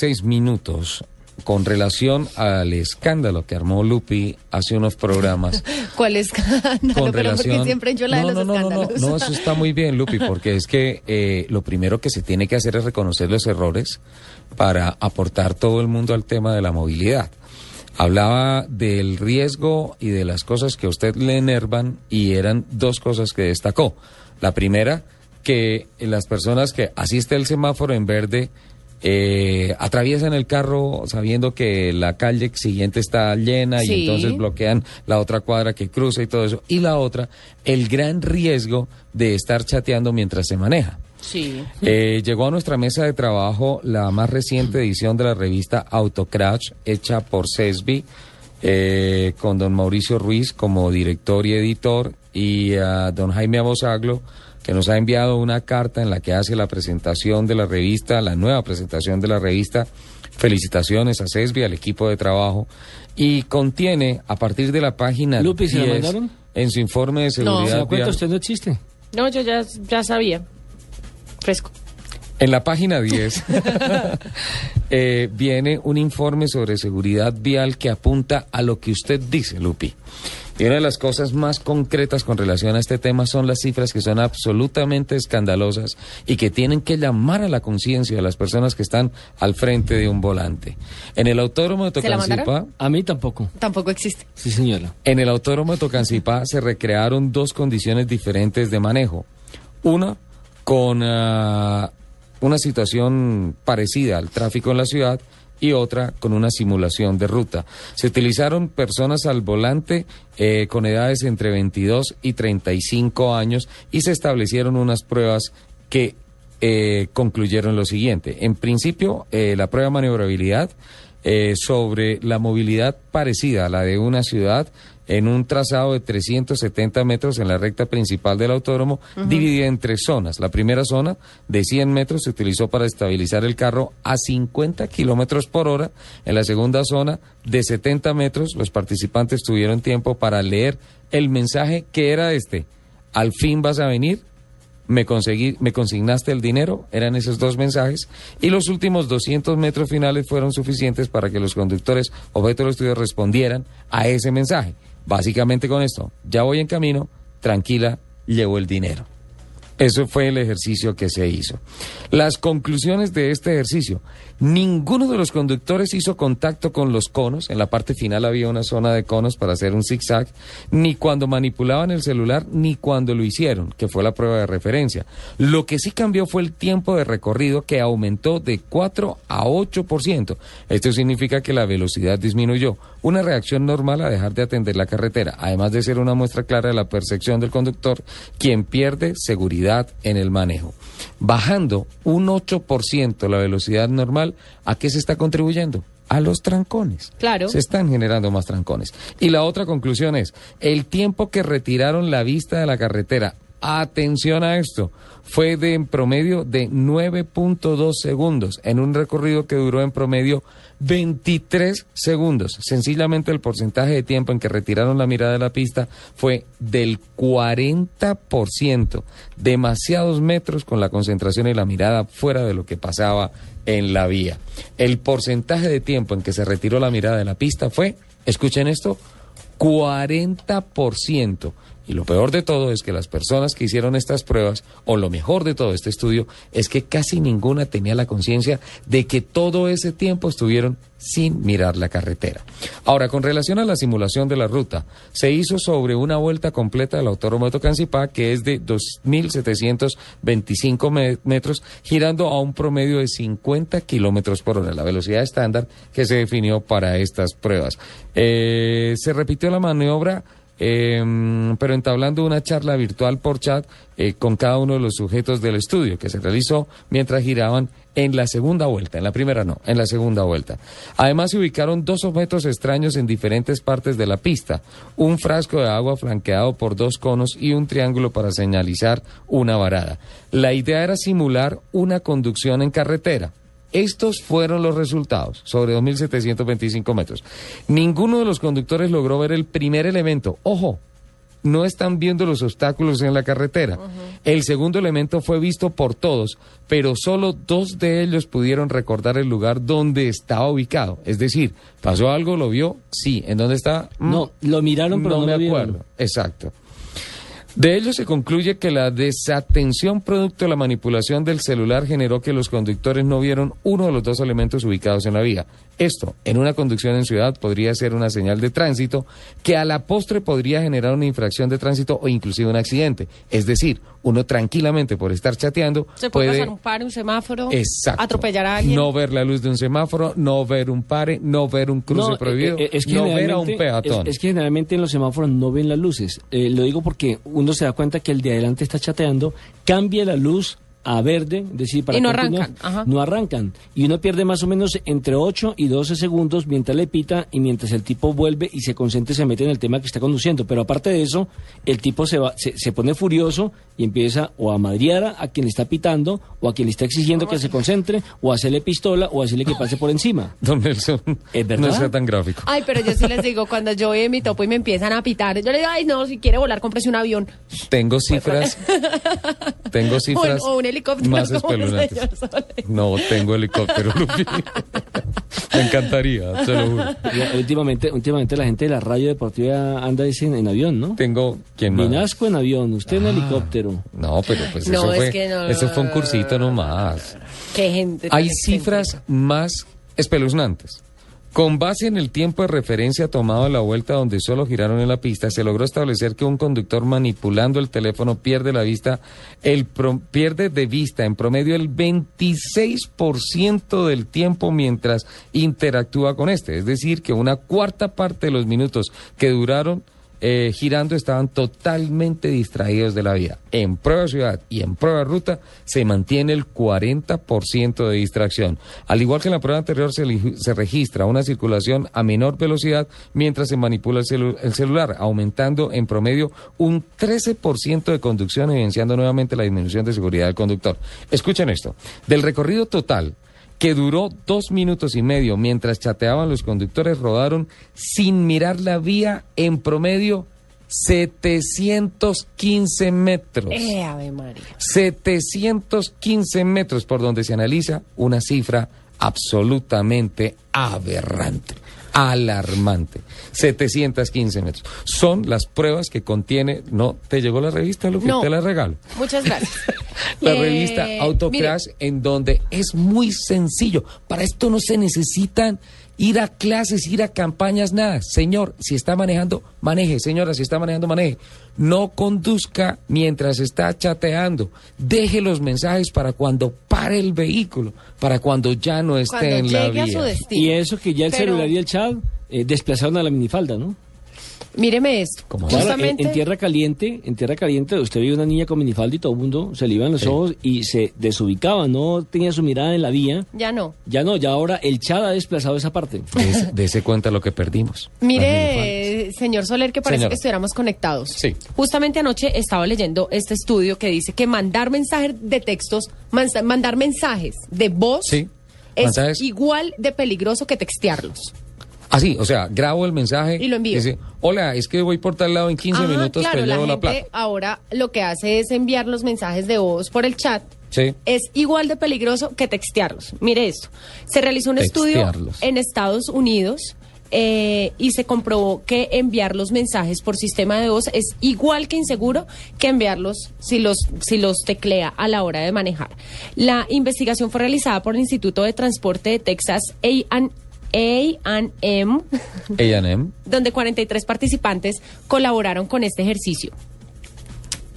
Seis minutos con relación al escándalo que armó Lupi hace unos programas. ¿Cuál escándalo? Con Pero relación... porque siempre yo la no, de los no, no, escándalos. no, eso está muy bien, Lupi, porque es que eh, lo primero que se tiene que hacer es reconocer los errores para aportar todo el mundo al tema de la movilidad. Hablaba del riesgo y de las cosas que a usted le enervan y eran dos cosas que destacó. La primera, que las personas que asiste el semáforo en verde eh, atraviesan el carro sabiendo que la calle siguiente está llena Sí. y entonces bloquean la otra cuadra que cruza y todo eso. Y la otra, el gran riesgo de estar chateando mientras se maneja. Sí. Eh, llegó a nuestra mesa de trabajo la más reciente edición de la revista Autocrash, hecha por CESBI, eh, con don Mauricio Ruiz como director y editor, y a don Jaime Abosaglo, que nos ha enviado una carta en la que hace la presentación de la revista, la nueva presentación de la revista. Felicitaciones a CESBI, al equipo de trabajo, y contiene, a partir de la página Lupi, ¿se la 10, mandaron? en su informe de No. ¿Se seguridad da cuenta? vial- Usted no existe. No, yo ya, ya sabía. Fresco. En la página 10 eh, viene un informe sobre seguridad vial que apunta a lo que usted dice, Lupi. Y una de las cosas más concretas con relación a este tema son las cifras que son absolutamente escandalosas y que tienen que llamar a la conciencia de las personas que están al frente de un volante. En el autódromo de ¿Se la Tocancipá? A mí tampoco. Tampoco existe. Sí, señora. en el autódromo de Tocancipá se recrearon dos condiciones diferentes de manejo. Una con ah, una situación parecida al tráfico en la ciudad y otra con una simulación de ruta. Se utilizaron personas al volante eh, con edades entre 22 y 35 años y se establecieron unas pruebas que eh, concluyeron lo siguiente. En principio, eh, la prueba de maniobrabilidad eh, sobre la movilidad parecida a la de una ciudad en un trazado de 370 metros en la recta principal del autódromo, dividida en tres zonas. La primera zona, de 100 metros, se utilizó para estabilizar el carro a 50 kilómetros por hora. En la segunda zona, de 70 metros, los participantes tuvieron tiempo para leer el mensaje que era este. Al fin vas a venir, me conseguí, me consignaste el dinero, eran esos dos mensajes, y los últimos 200 metros finales fueron suficientes para que los conductores objeto del estudio respondieran a ese mensaje. Básicamente con esto, ya voy en camino, tranquila, llevo el dinero. Eso fue el ejercicio que se hizo. Las conclusiones de este ejercicio. Ninguno de los conductores hizo contacto con los conos. En la parte final había una zona de conos para hacer un zigzag. Ni cuando manipulaban el celular, ni cuando lo hicieron, que fue la prueba de referencia. Lo que sí cambió fue el tiempo de recorrido que aumentó de 4 a 8%. Esto significa que la velocidad disminuyó. Una reacción normal a dejar de atender la carretera, además de ser una muestra clara de la percepción del conductor, quien pierde seguridad en el manejo. Bajando un 8% la velocidad normal, ¿a qué se está contribuyendo? A los trancones. Claro. Se están generando más trancones. Y la otra conclusión es, el tiempo que retiraron la vista de la carretera, atención a esto, fue de en promedio de 9.2 segundos en un recorrido que duró en promedio 23 segundos. Sencillamente el porcentaje de tiempo en que retiraron la mirada de la pista fue del 40%. Demasiados metros con la concentración y la mirada fuera de lo que pasaba en la vía. El porcentaje de tiempo en que se retiró la mirada de la pista fue, escuchen esto, 40%. Y lo peor de todo es que las personas que hicieron estas pruebas, o lo mejor de todo este estudio, es que casi ninguna tenía la conciencia de que todo ese tiempo estuvieron sin mirar la carretera. Ahora, con relación a la simulación de la ruta, se hizo sobre una vuelta completa del autódromo de que es de 2.725 me- metros, girando a un promedio de 50 kilómetros por hora, la velocidad estándar que se definió para estas pruebas. Eh, se repitió la maniobra eh, pero entablando una charla virtual por chat eh, con cada uno de los sujetos del estudio que se realizó mientras giraban en la segunda vuelta, en la primera no, en la segunda vuelta. Además se ubicaron dos objetos extraños en diferentes partes de la pista, un frasco de agua flanqueado por dos conos y un triángulo para señalizar una varada. La idea era simular una conducción en carretera. Estos fueron los resultados sobre 2.725 metros. Ninguno de los conductores logró ver el primer elemento. Ojo, no están viendo los obstáculos en la carretera. El segundo elemento fue visto por todos, pero solo dos de ellos pudieron recordar el lugar donde estaba ubicado. Es decir, ¿pasó algo? ¿Lo vio? Sí. ¿En dónde está? Mm, No, lo miraron, pero no me lo vieron. acuerdo. Exacto. De ello se concluye que la desatención producto de la manipulación del celular generó que los conductores no vieron uno de los dos elementos ubicados en la vía. Esto, en una conducción en ciudad, podría ser una señal de tránsito que a la postre podría generar una infracción de tránsito o inclusive un accidente. Es decir, uno tranquilamente por estar chateando Se puede, puede pasar un par, un semáforo, Exacto. atropellar a alguien. No ver la luz de un semáforo, no ver un pare, no ver un cruce No, prohibido, eh, eh, es que no ver a un peatón. Es, es que generalmente en los semáforos no ven las luces. Eh, lo digo porque uno se da cuenta que el de adelante está chateando, cambia la luz a verde, es decir, para Y no continuar, arrancan, ajá. no arrancan. Y uno pierde más o menos entre 8 y 12 segundos mientras le pita y mientras el tipo vuelve y se concentra y se mete en el tema que está conduciendo. Pero aparte de eso, el tipo se, va, se, se pone furioso y empieza o a madrear a, a quien le está pitando o a quien le está exigiendo que se concentre o a hacerle pistola o a hacerle que pase por encima. Don Nelson, ¿Es verdad? no sea tan gráfico. Ay, pero yo sí les digo, cuando yo voy en mi topo y me empiezan a pitar, yo le digo, ay, no, si quiere volar, cómprese un avión. Tengo cifras, tengo cifras O- o un helicóptero, más espeluznantes. No tengo helicóptero, Lupi. Me encantaría, se lo juro. Ya, últimamente, últimamente la gente de la radio deportiva anda dicen en avión, ¿no? Tengo quien más. Vinasco en avión, usted en helicóptero. No, pero pues No, eso es fue, que no. eso fue un cursito nomás. Qué gente. Hay cifras más espeluznantes. Con base en el tiempo de referencia tomado a la vuelta donde solo giraron en la pista, se logró establecer que un conductor manipulando el teléfono pierde la vista, el pro- pierde de vista en promedio el 26% del tiempo mientras interactúa con este. Es decir, que una cuarta parte de los minutos que duraron eh, girando estaban totalmente distraídos de la vida. En prueba ciudad y en prueba ruta se mantiene el 40% de distracción. Al igual que en la prueba anterior se, se registra una circulación a menor velocidad mientras se manipula el, el celular, aumentando en promedio un 13% de conducción, evidenciando nuevamente la disminución de seguridad del conductor. Escuchen esto. Del recorrido total que duró dos minutos y medio mientras chateaban los conductores, rodaron sin mirar la vía en promedio 715 metros. Eh, Ave María. 715 metros por donde se analiza una cifra absolutamente aberrante, alarmante. 715 metros. Son las pruebas que contiene, ¿no? ¿Te llegó la revista? No. Te la regalo. Muchas gracias. La Eh, revista Autocrash, en donde es muy sencillo. Para esto no se necesitan ir a clases, ir a campañas, nada. Señor, si está manejando, maneje. Señora, si está manejando, maneje. No conduzca mientras está chateando. Deje los mensajes para cuando el vehículo, para cuando ya no esté Cuando en la a vía. su destino. Y eso que ya el Pero- celular y el chat eh, desplazaron a la minifalda, ¿no? Míreme esto. Justamente. en tierra caliente, en tierra caliente, usted vio una niña con minifalda y todo el mundo se le iban los ojos y se desubicaba, no tenía su mirada en la vía. Ya no. Ya no, ya ahora el chat ha desplazado esa parte. Des- Dese cuenta lo que perdimos. Las Señor Soler, que parece Señora. que estuviéramos conectados. Sí. Justamente anoche estaba leyendo este estudio que dice que mandar mensajes de textos, mandar mensajes de voz Sí, es mensajes. igual de peligroso que textearlos. Así, o sea, grabo el mensaje. Y lo envío. Dice, hola, es que voy por tal lado en 15 Ajá, minutos, claro, te la llevo la, plata. ahora lo que hace es enviar los mensajes de voz por el chat. Sí. Es igual de peligroso que textearlos. Mire esto. Se realizó un estudio en Estados Unidos eh, y se comprobó que enviar los mensajes por sistema de voz es igual que inseguro que enviarlos si los, si los teclea a la hora de manejar. La investigación fue realizada por el Instituto de Transporte de Texas A&M A&M. donde 43 participantes colaboraron con este ejercicio.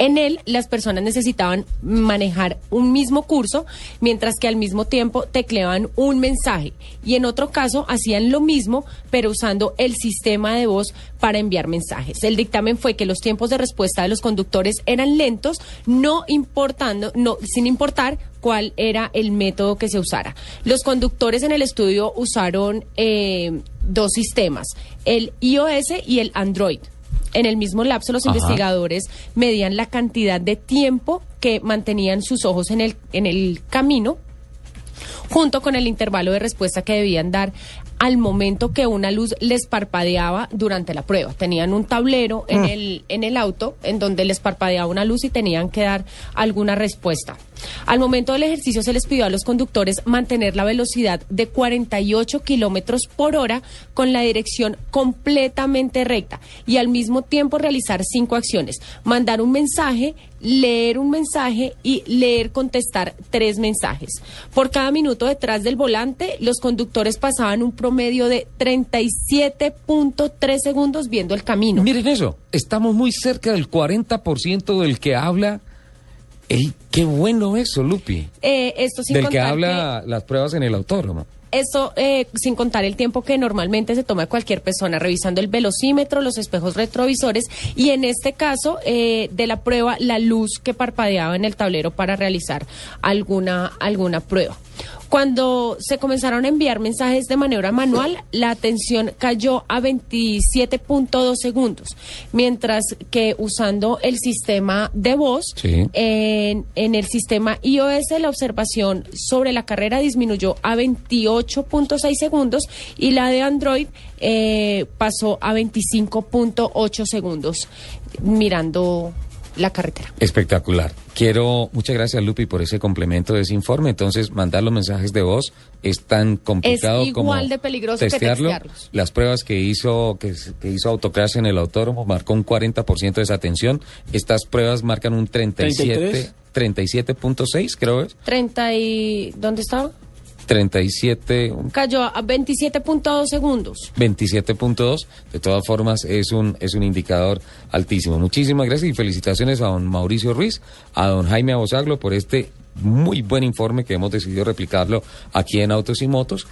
En él, las personas necesitaban manejar un mismo curso, mientras que al mismo tiempo tecleaban un mensaje. Y en otro caso, hacían lo mismo, pero usando el sistema de voz para enviar mensajes. El dictamen fue que los tiempos de respuesta de los conductores eran lentos, no importando, no, sin importar cuál era el método que se usara. Los conductores en el estudio usaron eh, dos sistemas, el iOS y el Android. En el mismo lapso, los Ajá. investigadores medían la cantidad de tiempo que mantenían sus ojos en el, en el camino junto con el intervalo de respuesta que debían dar al momento que una luz les parpadeaba durante la prueba. Tenían un tablero en, el, en el auto en donde les parpadeaba una luz y tenían que dar alguna respuesta. Al momento del ejercicio se les pidió a los conductores mantener la velocidad de 48 kilómetros por hora con la dirección completamente recta y al mismo tiempo realizar cinco acciones: mandar un mensaje, leer un mensaje y leer contestar tres mensajes. Por cada minuto detrás del volante, los conductores pasaban un promedio de 37.3 segundos viendo el camino. Miren eso, estamos muy cerca del 40% del que habla. ¡Ey, qué bueno eso, Lupi! Eh, esto sin del que habla las pruebas en el autódromo. Eso eh, sin contar el tiempo que normalmente se toma cualquier persona revisando el velocímetro, los espejos retrovisores y en este caso eh, de la prueba la luz que parpadeaba en el tablero para realizar alguna alguna prueba. Cuando se comenzaron a enviar mensajes de manera manual, la atención cayó a 27.2 segundos, mientras que usando el sistema de voz, Sí. en, en el sistema iOS la observación sobre la carrera disminuyó a 28.6 segundos y la de Android eh, pasó a 25.8 segundos mirando la carretera. Espectacular. Quiero, muchas gracias Lupi por ese complemento de ese informe. Entonces, mandar los mensajes de voz es tan complicado Es como igual de peligroso que testearlo. textearlos. Las pruebas que hizo que, que hizo Autocrash en el autódromo marcó un 40% de desatención. Estas pruebas marcan un 37 37.6, creo es. 30 y ¿dónde estaba? 37 un Cayó a 27.2 segundos. 27.2. De todas formas, es un, es un indicador altísimo. Muchísimas gracias y felicitaciones a don Mauricio Ruiz, a don Jaime Abosaglo por este muy buen informe que hemos decidido replicarlo aquí en Autos y Motos.